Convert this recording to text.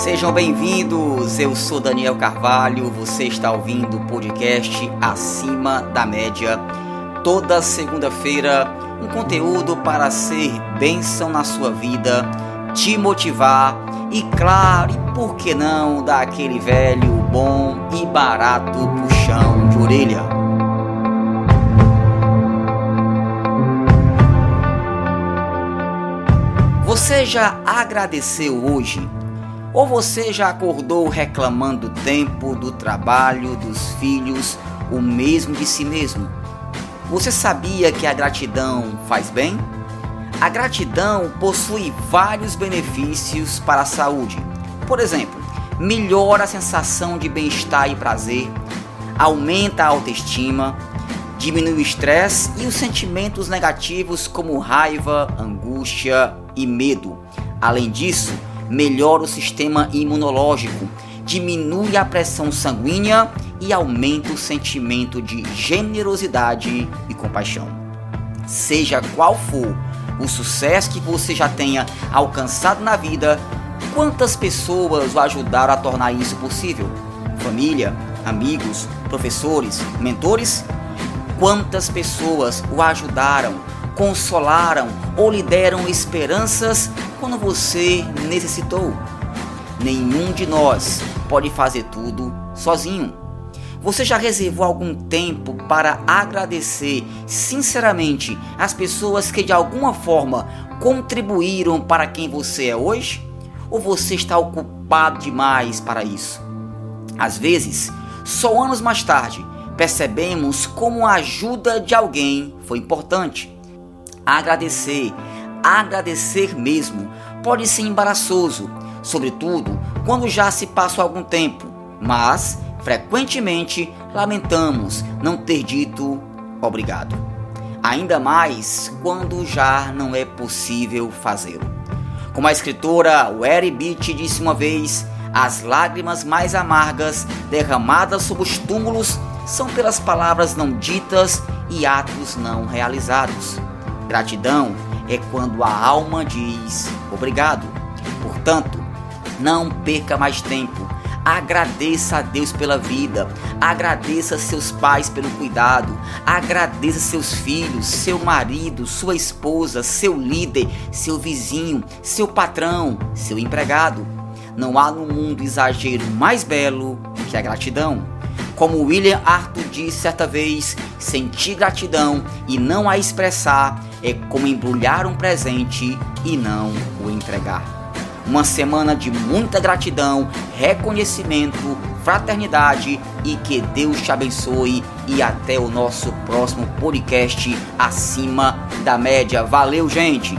Sejam bem-vindos, eu sou Daniel Carvalho, você está ouvindo o podcast Acima da Média. Toda segunda-feira, um conteúdo para ser bênção na sua vida, te motivar e, claro, e por que não, dar aquele velho, bom e barato puxão de orelha. Você já agradeceu hoje? Ou você já acordou reclamando do tempo, do trabalho, dos filhos, o mesmo de si mesmo? Você sabia que a gratidão faz bem? A gratidão possui vários benefícios para a saúde. Por exemplo, melhora a sensação de bem-estar e prazer, aumenta a autoestima, diminui o estresse e os sentimentos negativos como raiva, angústia e medo. Além disso, melhora o sistema imunológico, diminui a pressão sanguínea e aumenta o sentimento de generosidade e compaixão. Seja qual for o sucesso que você já tenha alcançado na vida, quantas pessoas o ajudaram a tornar isso possível? Família, amigos, professores, mentores? Quantas pessoas o ajudaram consolaram ou lhe deram esperanças quando você necessitou. Nenhum de nós pode fazer tudo sozinho. Você já reservou algum tempo para agradecer sinceramente as pessoas que de alguma forma contribuíram para quem você é hoje? Ou você está ocupado demais para isso? Às vezes, só anos mais tarde, percebemos como a ajuda de alguém foi importante. Agradecer, agradecer mesmo, pode ser embaraçoso, sobretudo quando já se passa algum tempo, mas frequentemente lamentamos não ter dito obrigado. Ainda mais quando já não é possível fazê-lo. Como a escritora Weri Beach disse uma vez, as lágrimas mais amargas derramadas sobre os túmulos são pelas palavras não ditas e atos não realizados. Gratidão é quando a alma diz obrigado. Portanto, não perca mais tempo. Agradeça a Deus pela vida, agradeça seus pais pelo cuidado, agradeça seus filhos, seu marido, sua esposa, seu líder, seu vizinho, seu patrão, seu empregado. Não há no mundo exagero mais belo que a gratidão. Como William Arthur disse certa vez, sentir gratidão e não a expressar é como embrulhar um presente e não o entregar. Uma semana de muita gratidão, reconhecimento, fraternidade e que Deus te abençoe e até o nosso próximo podcast acima da média. Valeu, gente!